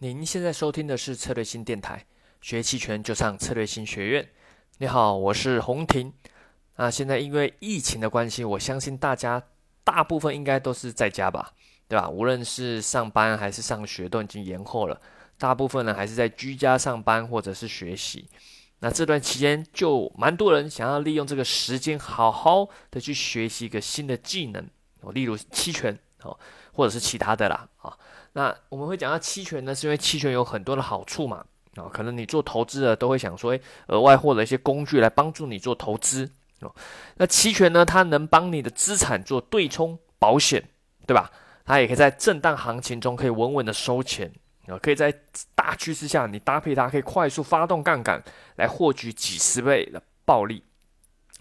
您现在收听的是策略性电台，学期权就上策略性学院。你好，我是洪婷。那现在因为疫情的关系，我相信大家大部分应该都是在家吧，对吧？无论是上班还是上学，都已经延后了。大部分呢还是在居家上班或者是学习。那这段期间就蛮多人想要利用这个时间，好好的去学习一个新的技能，例如期权哦，或者是其他的啦啊。那我们会讲到期权呢，是因为期权有很多的好处嘛啊，可能你做投资的都会想说，诶，额外获得一些工具来帮助你做投资哦。那期权呢，它能帮你的资产做对冲保险，对吧？它也可以在震荡行情中可以稳稳的收钱啊，可以在大趋势下你搭配它，可以快速发动杠杆来获取几十倍的暴利，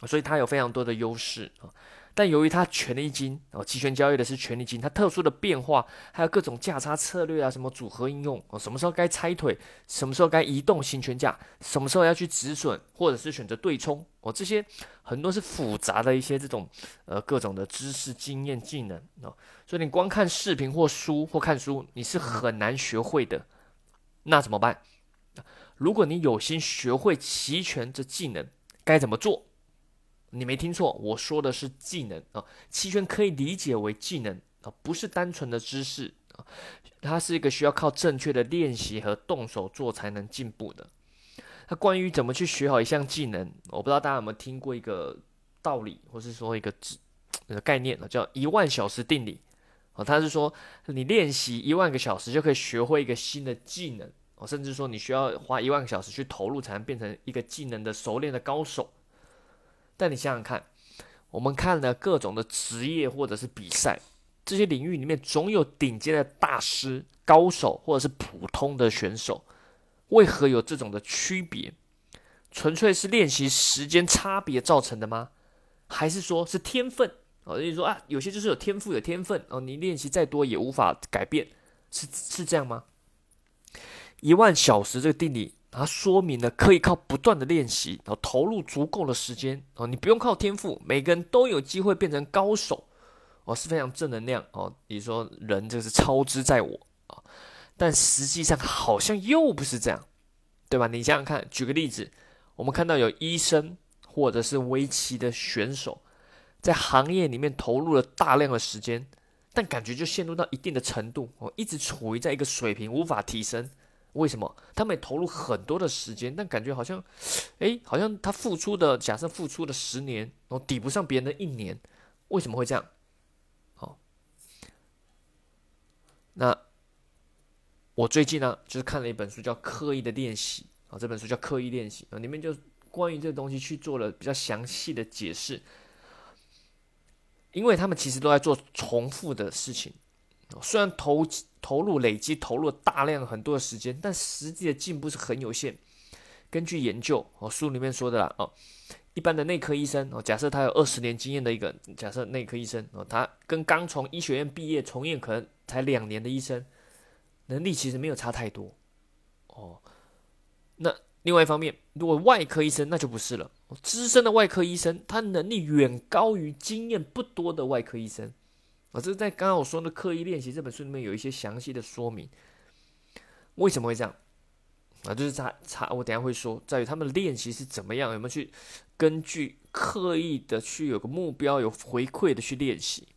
所以它有非常多的优势啊。但由于它权利金哦，期权交易的是权利金，它特殊的变化，还有各种价差策略啊，什么组合应用哦，什么时候该拆腿，什么时候该移动行权价，什么时候要去止损，或者是选择对冲哦，这些很多是复杂的一些这种呃各种的知识、经验、技能哦，所以你光看视频或书或看书，你是很难学会的。那怎么办？如果你有心学会期权这技能，该怎么做？你没听错，我说的是技能啊，期权可以理解为技能啊，不是单纯的知识啊，它是一个需要靠正确的练习和动手做才能进步的。那关于怎么去学好一项技能，我不知道大家有没有听过一个道理，或是说一个指个概念呢，叫一万小时定理啊，它是说你练习一万个小时就可以学会一个新的技能哦，甚至说你需要花一万个小时去投入，才能变成一个技能的熟练的高手。但你想想看，我们看了各种的职业或者是比赛，这些领域里面总有顶尖的大师、高手，或者是普通的选手。为何有这种的区别？纯粹是练习时间差别造成的吗？还是说是天分？哦，就是说啊，有些就是有天赋、有天分哦，你练习再多也无法改变，是是这样吗？一万小时这个定理。它说明了可以靠不断的练习，然后投入足够的时间哦，你不用靠天赋，每个人都有机会变成高手哦，是非常正能量哦。你说人就是超之在我啊，但实际上好像又不是这样，对吧？你想想看，举个例子，我们看到有医生或者是围棋的选手，在行业里面投入了大量的时间，但感觉就陷入到一定的程度哦，一直处于在一个水平，无法提升。为什么他们也投入很多的时间，但感觉好像，哎，好像他付出的假设付出的十年，然后抵不上别人的一年，为什么会这样？好，那我最近呢，就是看了一本书，叫《刻意的练习》啊，这本书叫《刻意练习》啊，里面就关于这个东西去做了比较详细的解释，因为他们其实都在做重复的事情。虽然投投入累积投入大量很多的时间，但实际的进步是很有限。根据研究哦，书里面说的啦哦，一般的内科医生哦，假设他有二十年经验的一个假设内科医生哦，他跟刚从医学院毕业从业可能才两年的医生，能力其实没有差太多哦。那另外一方面，如果外科医生那就不是了，资深的外科医生他能力远高于经验不多的外科医生。啊，这是在刚刚我说的刻意练习这本书里面有一些详细的说明，为什么会这样？啊，就是差差，我等下会说，在于他们练习是怎么样，有没有去根据刻意的去有个目标，有回馈的去练习。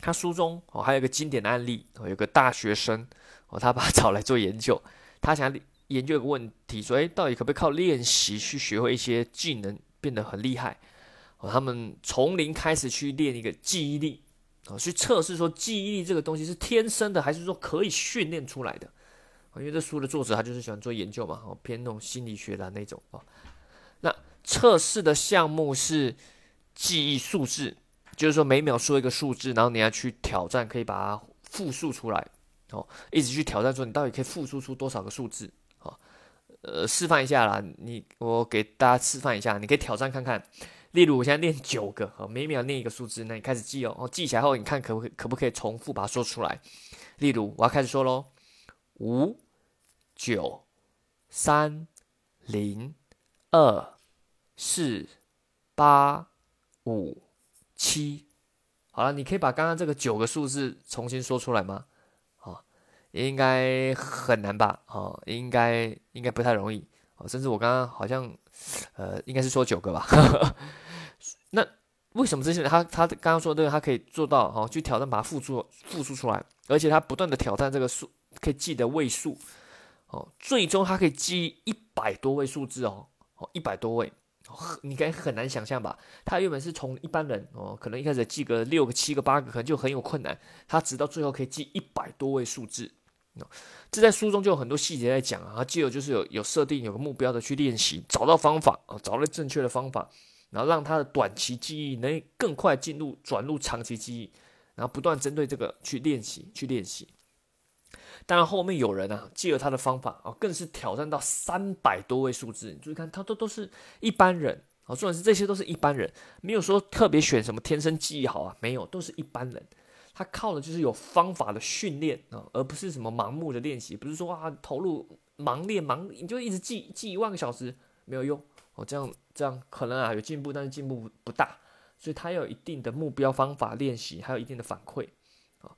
他书中哦还有一个经典的案例哦，有个大学生哦，他把找来做研究，他想研究一个问题，说哎，到底可不可以靠练习去学会一些技能，变得很厉害？他们从零开始去练一个记忆力啊，去测试说记忆力这个东西是天生的，还是说可以训练出来的？因为这书的作者他就是喜欢做研究嘛，哦，偏那种心理学的那种啊。那测试的项目是记忆数字，就是说每秒说一个数字，然后你要去挑战，可以把它复述出来哦，一直去挑战说你到底可以复述出多少个数字啊？呃，示范一下啦，你我给大家示范一下，你可以挑战看看。例如，我现在念九个，哦，每秒念一个数字，那你开始记哦，哦，记起来后，你看可不可可不可以重复把它说出来？例如，我要开始说喽，五、九、三、零、二、四、八、五、七，好了，你可以把刚刚这个九个数字重新说出来吗？啊，应该很难吧？哦，应该应该不太容易。甚至我刚刚好像，呃，应该是说九个吧。那为什么这些人他他刚刚说这个他可以做到哦？去挑战把它复出复出出来，而且他不断的挑战这个数可以记的位数哦，最终他可以记一百多位数字哦哦一百多位。你该很难想象吧？他原本是从一般人哦，可能一开始记个六个、七个、八个，可能就很有困难。他直到最后可以记一百多位数字，这在书中就有很多细节在讲啊。他记得就是有有设定有个目标的去练习，找到方法啊，找到正确的方法，然后让他的短期记忆能更快进入转入长期记忆，然后不断针对这个去练习去练习。当然后面有人啊，借了他的方法啊，更是挑战到三百多位数字。你注意看，他都都是一般人啊，重点是这些都是一般人，没有说特别选什么天生记忆好啊，没有，都是一般人。他靠的就是有方法的训练啊，而不是什么盲目的练习，不是说啊投入盲练盲，你就一直记记一万个小时没有用哦，这样这样可能啊有进步，但是进步不大。所以他要有一定的目标方法练习，还有一定的反馈啊。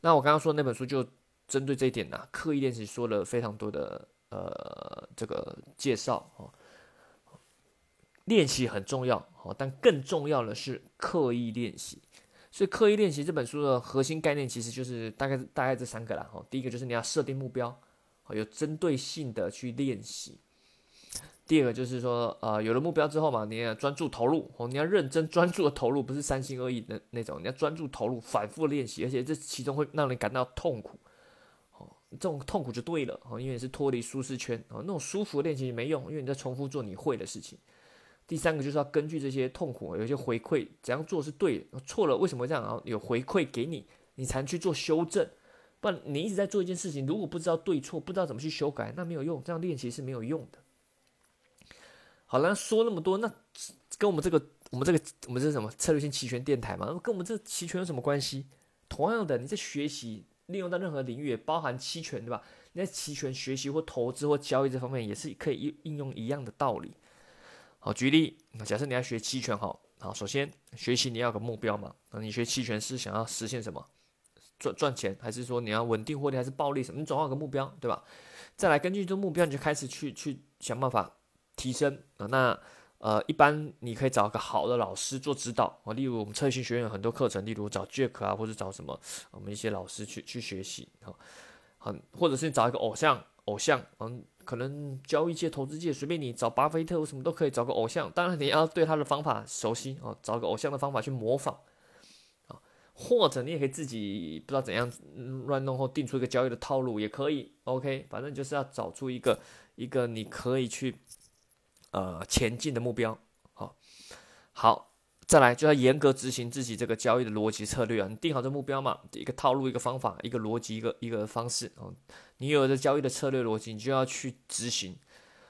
那我刚刚说那本书就。针对这一点呢，刻意练习说了非常多的呃这个介绍哦，练习很重要哦，但更重要的是刻意练习。所以刻意练习这本书的核心概念其实就是大概大概这三个啦哦。第一个就是你要设定目标，有针对性的去练习。第二个就是说呃有了目标之后嘛，你要专注投入哦，你要认真专注的投入，不是三心二意的那种，你要专注投入，反复练习，而且这其中会让你感到痛苦。哦这种痛苦就对了哦，因为你是脱离舒适圈哦，那种舒服练习没用，因为你在重复做你会的事情。第三个就是要根据这些痛苦，有些回馈，怎样做是对的，错了为什么这样啊？有回馈给你，你才能去做修正。不然你一直在做一件事情，如果不知道对错，不知道怎么去修改，那没有用，这样练习是没有用的。好了，说那么多，那跟我们这个，我们这个，我们这是什么策略性期权电台嘛？跟我们这期权有什么关系？同样的，你在学习。利用到任何领域，包含期权，对吧？你在期权学习或投资或交易这方面，也是可以应用一样的道理。好，举例，那假设你要学期权，好，好，首先学习你要有个目标嘛？那你学期权是想要实现什么？赚赚钱，还是说你要稳定获利，还是暴利什么？你总要有个目标，对吧？再来根据这个目标，你就开始去去想办法提升啊。那呃，一般你可以找个好的老师做指导啊，例如我们策略性学院有很多课程，例如找 Jack 啊，或者找什么我们一些老师去去学习啊，很或者是找一个偶像偶像，嗯，可能交易界、投资界随便你找巴菲特什么都可以找个偶像，当然你要对他的方法熟悉哦，找个偶像的方法去模仿啊，或者你也可以自己不知道怎样乱弄后定出一个交易的套路也可以，OK，反正就是要找出一个一个你可以去。呃，前进的目标，好，好，再来就要严格执行自己这个交易的逻辑策略啊。你定好这目标嘛，一个套路，一个方法，一个逻辑，一个一个方式哦。你有了交易的策略逻辑，你就要去执行，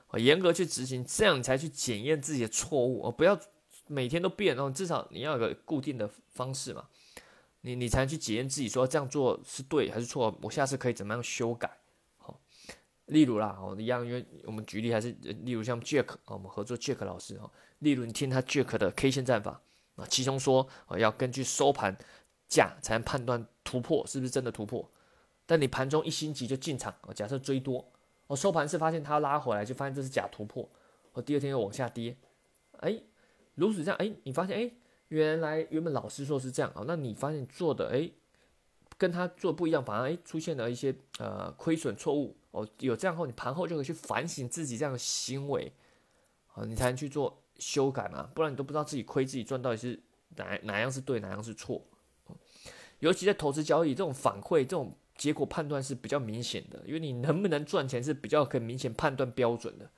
啊，严格去执行，这样你才去检验自己的错误哦。不要每天都变哦，至少你要有个固定的方式嘛，你你才能去检验自己说这样做是对还是错，我下次可以怎么样修改。好例如啦，哦，一样，因为我们举例还是，例如像 Jack 啊，我们合作 Jack 老师哈，例如你听他 Jack 的 K 线战法啊，其中说啊，要根据收盘价才能判断突破是不是真的突破。但你盘中一心急就进场，哦，假设追多，哦，收盘是发现它拉回来，就发现这是假突破，哦，第二天又往下跌，哎，如此这样，哎，你发现，哎，原来原本老师说是这样啊，那你发现做的，哎，跟他做不一样，反而哎出现了一些呃亏损错误。哦，有这样后，你盘后就可以去反省自己这样的行为，啊，你才能去做修改嘛，不然你都不知道自己亏自己赚到底是哪哪样是对，哪样是错。尤其在投资交易，这种反馈、这种结果判断是比较明显的，因为你能不能赚钱是比较可以明显判断标准的，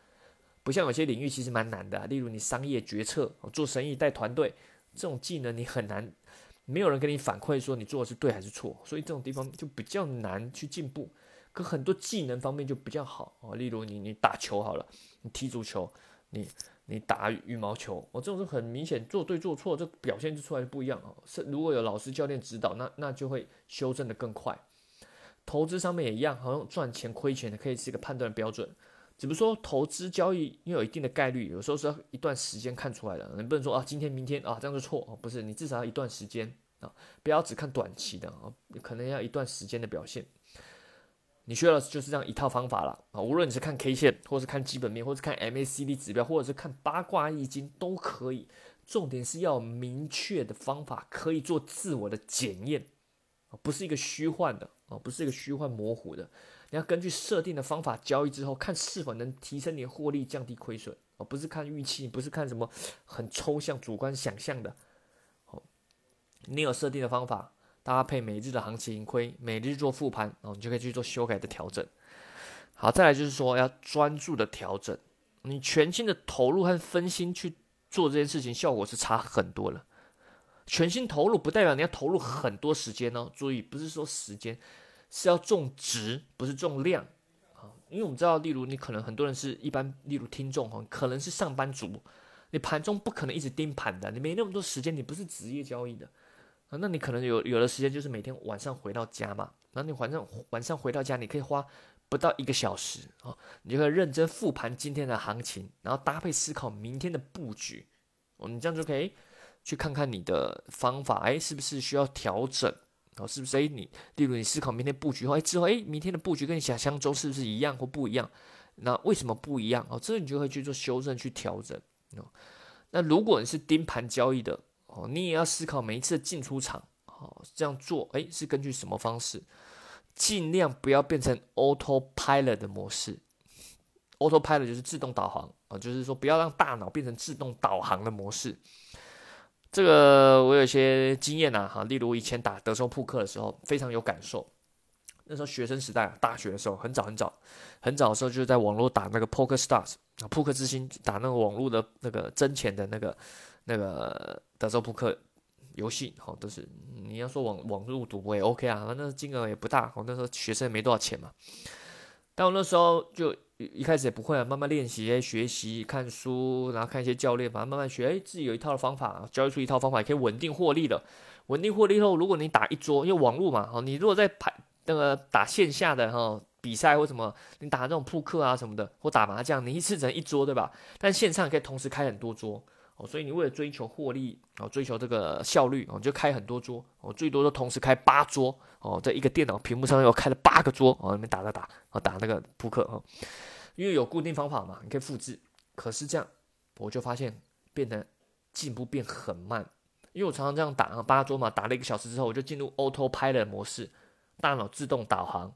不像有些领域其实蛮难的，例如你商业决策、做生意带团队这种技能，你很难，没有人给你反馈说你做的是对还是错，所以这种地方就比较难去进步。可很多技能方面就比较好哦，例如你你打球好了，你踢足球，你你打羽毛球，我这种是很明显做对做错，这表现就出来就不一样哦。是如果有老师教练指导，那那就会修正的更快。投资上面也一样，好像赚钱亏钱的可以是一个判断标准。只不过说投资交易因为有一定的概率，有时候是要一段时间看出来的，你不能说啊今天明天啊这样就错哦，不是，你至少要一段时间啊，不要只看短期的啊，可能要一段时间的表现。你需要的就是这样一套方法了啊！无论你是看 K 线，或是看基本面，或是看 MACD 指标，或者是看八卦易经都可以。重点是要明确的方法，可以做自我的检验啊，不是一个虚幻的啊，不是一个虚幻模糊的。你要根据设定的方法交易之后，看是否能提升你的获利，降低亏损啊，不是看预期，不是看什么很抽象、主观想象的。好，你有设定的方法，搭配每日的行情盈亏，每日做复盘哦，你就可以去做修改的调整。好，再来就是说要专注的调整，你全心的投入和分心去。做这件事情效果是差很多了，全心投入不代表你要投入很多时间哦。注意，不是说时间是要重值，不是重量啊。因为我们知道，例如你可能很多人是一般，例如听众哈，可能是上班族，你盘中不可能一直盯盘的，你没那么多时间，你不是职业交易的。啊那你可能有有的时间就是每天晚上回到家嘛，然后你晚上晚上回到家，你可以花。不到一个小时啊，你就可以认真复盘今天的行情，然后搭配思考明天的布局，哦，你这样就可以去看看你的方法，哎，是不是需要调整？哦，是不是？哎，你例如你思考明天布局后，哎，之后哎，明天的布局跟你想象中是不是一样或不一样？那为什么不一样？哦，这你就会去做修正去调整。哦，那如果你是盯盘交易的，你也要思考每一次进出场，哦，这样做，哎，是根据什么方式？尽量不要变成 autopilot 的模式，autopilot 就是自动导航啊，就是说不要让大脑变成自动导航的模式。这个我有些经验呐，哈，例如以前打德州扑克的时候，非常有感受。那时候学生时代，大学的时候，很早很早，很早的时候就是在网络打那个 Poker Stars 啊，扑克之星打那个网络的那个真钱的那个那个德州扑克。游戏好都是你要说网网络赌博也 OK 啊，反正金额也不大。我那时候学生也没多少钱嘛，但我那时候就一开始也不会啊，慢慢练习、学习、看书，然后看一些教练，反正慢慢学，哎，自己有一套的方法，教育出一套方法，可以稳定获利的。稳定获利后，如果你打一桌，因为网络嘛，哈，你如果在排那个打线下的哈比赛或什么，你打那种扑克啊什么的，或打麻将，你一次只能一桌，对吧？但线上可以同时开很多桌。哦，所以你为了追求获利，哦，追求这个效率，哦，就开很多桌，哦，最多都同时开八桌，哦，在一个电脑屏幕上又开了八个桌，哦，那边打打打，哦，打那个扑克，哦，因为有固定方法嘛，你可以复制。可是这样，我就发现变得进步变很慢，因为我常常这样打啊，八桌嘛，打了一个小时之后，我就进入 autopilot 模式，大脑自动导航，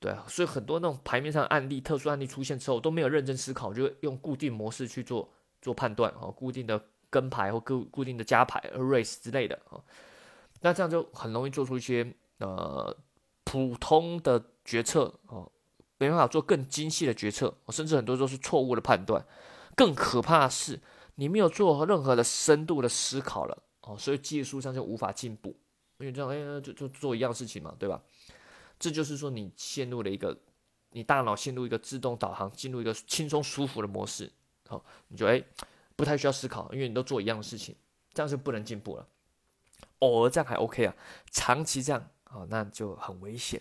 对啊，所以很多那种牌面上案例、特殊案例出现之后，都没有认真思考，就用固定模式去做。做判断哦，固定的跟牌或固固定的加牌 race 之类的哦，那这样就很容易做出一些呃普通的决策哦，没办法做更精细的决策，甚至很多都是错误的判断。更可怕的是，你没有做任何的深度的思考了哦，所以技术上就无法进步，因为这样哎就就做一样事情嘛，对吧？这就是说你陷入了一个你大脑陷入一个自动导航，进入一个轻松舒服的模式。好，你就哎，不太需要思考，因为你都做一样的事情，这样就不能进步了。偶尔这样还 OK 啊，长期这样啊，那就很危险。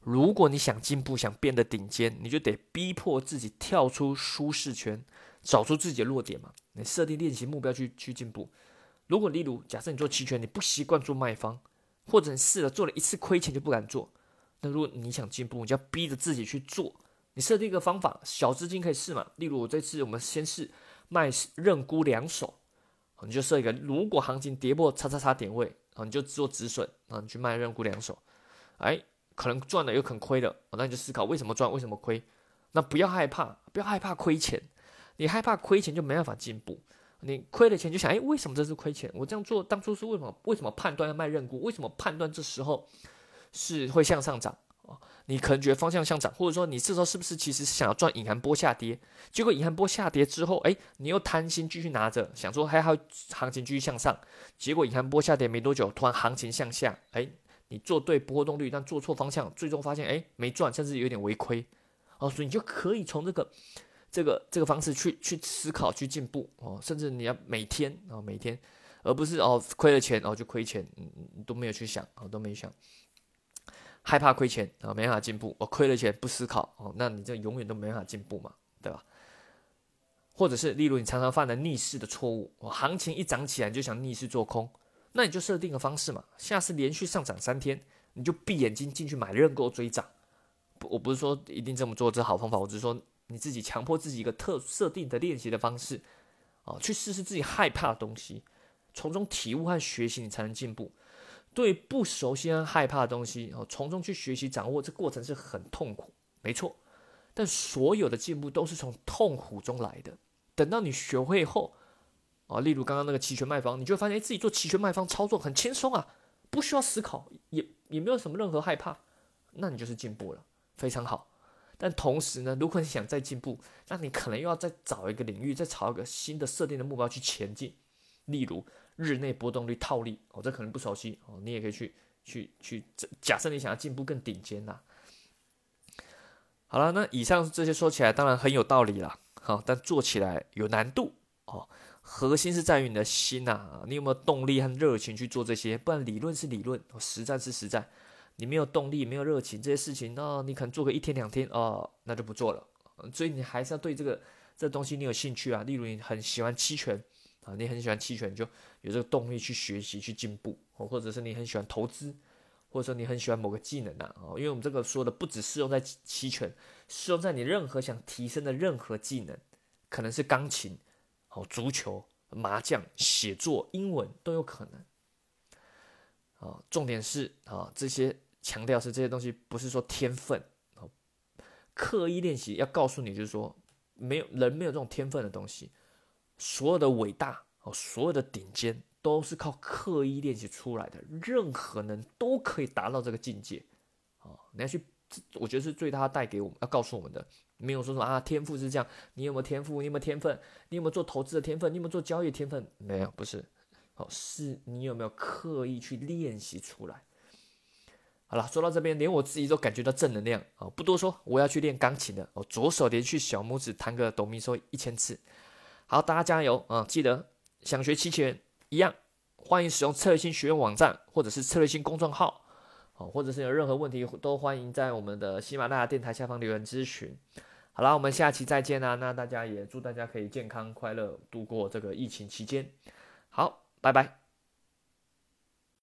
如果你想进步，想变得顶尖，你就得逼迫自己跳出舒适圈，找出自己的弱点嘛。你设定练习目标去去进步。如果例如假设你做期权，你不习惯做卖方，或者你试了做了一次亏钱就不敢做，那如果你想进步，你就要逼着自己去做。你设定一个方法，小资金可以试嘛？例如我这次我们先试卖认沽两手，你就设一个，如果行情跌破叉叉叉点位，啊，你就做止损，啊，你去卖认沽两手，哎，可能赚了有可能亏了，那你就思考为什么赚，为什么亏？那不要害怕，不要害怕亏钱，你害怕亏钱就没办法进步。你亏了钱就想，哎，为什么这是亏钱？我这样做当初是为什么？为什么判断要卖认沽？为什么判断这时候是会向上涨？你可能觉得方向向涨，或者说你这时候是不是其实是想要赚隐含波下跌？结果隐含波下跌之后，哎，你又贪心继续拿着，想说还好行情继续向上，结果隐含波下跌没多久，突然行情向下，哎，你做对波动率，但做错方向，最终发现哎没赚，甚至有点微亏。哦，所以你就可以从这个这个这个方式去去思考去进步哦，甚至你要每天啊每天，而不是哦亏了钱哦就亏钱，嗯嗯都没有去想哦都没想。害怕亏钱啊，没办法进步。我亏了钱不思考哦，那你这永远都没办法进步嘛，对吧？或者是例如你常常犯的逆势的错误，我行情一涨起来就想逆势做空，那你就设定个方式嘛，下次连续上涨三天，你就闭眼睛进去买认购追涨，我不是说一定这么做这好方法，我只是说你自己强迫自己一个特设定的练习的方式，哦，去试试自己害怕的东西，从中体悟和学习，你才能进步。对不熟悉和害怕的东西，哦，从中去学习掌握，这过程是很痛苦，没错。但所有的进步都是从痛苦中来的。等到你学会后，啊，例如刚刚那个期权卖方，你就会发现，自己做期权卖方操作很轻松啊，不需要思考，也也没有什么任何害怕，那你就是进步了，非常好。但同时呢，如果你想再进步，那你可能又要再找一个领域，再朝一个新的设定的目标去前进。例如日内波动率套利，哦，这可能不熟悉哦，你也可以去去去。假设你想要进步更顶尖呐。好了，那以上这些说起来当然很有道理啦，好，但做起来有难度哦。核心是在于你的心呐，你有没有动力和热情去做这些？不然理论是理论，实战是实战。你没有动力，没有热情，这些事情，那你可能做个一天两天哦，那就不做了。所以你还是要对这个这东西你有兴趣啊。例如你很喜欢期权啊，你很喜欢期权，就有这个动力去学习去进步哦，或者是你很喜欢投资。或者说你很喜欢某个技能呐，哦，因为我们这个说的不只适用在期权，适用在你任何想提升的任何技能，可能是钢琴、哦足球、麻将、写作、英文都有可能。啊，重点是啊，这些强调是这些东西不是说天分哦，刻意练习要告诉你就是说，没有人没有这种天分的东西，所有的伟大哦，所有的顶尖。都是靠刻意练习出来的，任何人都可以达到这个境界，啊，你要去，我觉得是最大带给我们要告诉我们的，没有说什么啊天赋是这样，你有没有天赋？你有没有天分？你有没有做投资的天分？你有没有做交易天分？没有，不是，哦，是你有没有刻意去练习出来？好了，说到这边，连我自己都感觉到正能量啊！不多说，我要去练钢琴的，哦，左手连续小拇指弹个哆咪嗦一千次。好，大家加油啊！记得想学期权。一样，欢迎使用策略性学院网站或者是策略性公众号，哦，或者是有任何问题都欢迎在我们的喜马拉雅电台下方留言咨询。好啦，我们下期再见啦！那大家也祝大家可以健康快乐度过这个疫情期间。好，拜拜。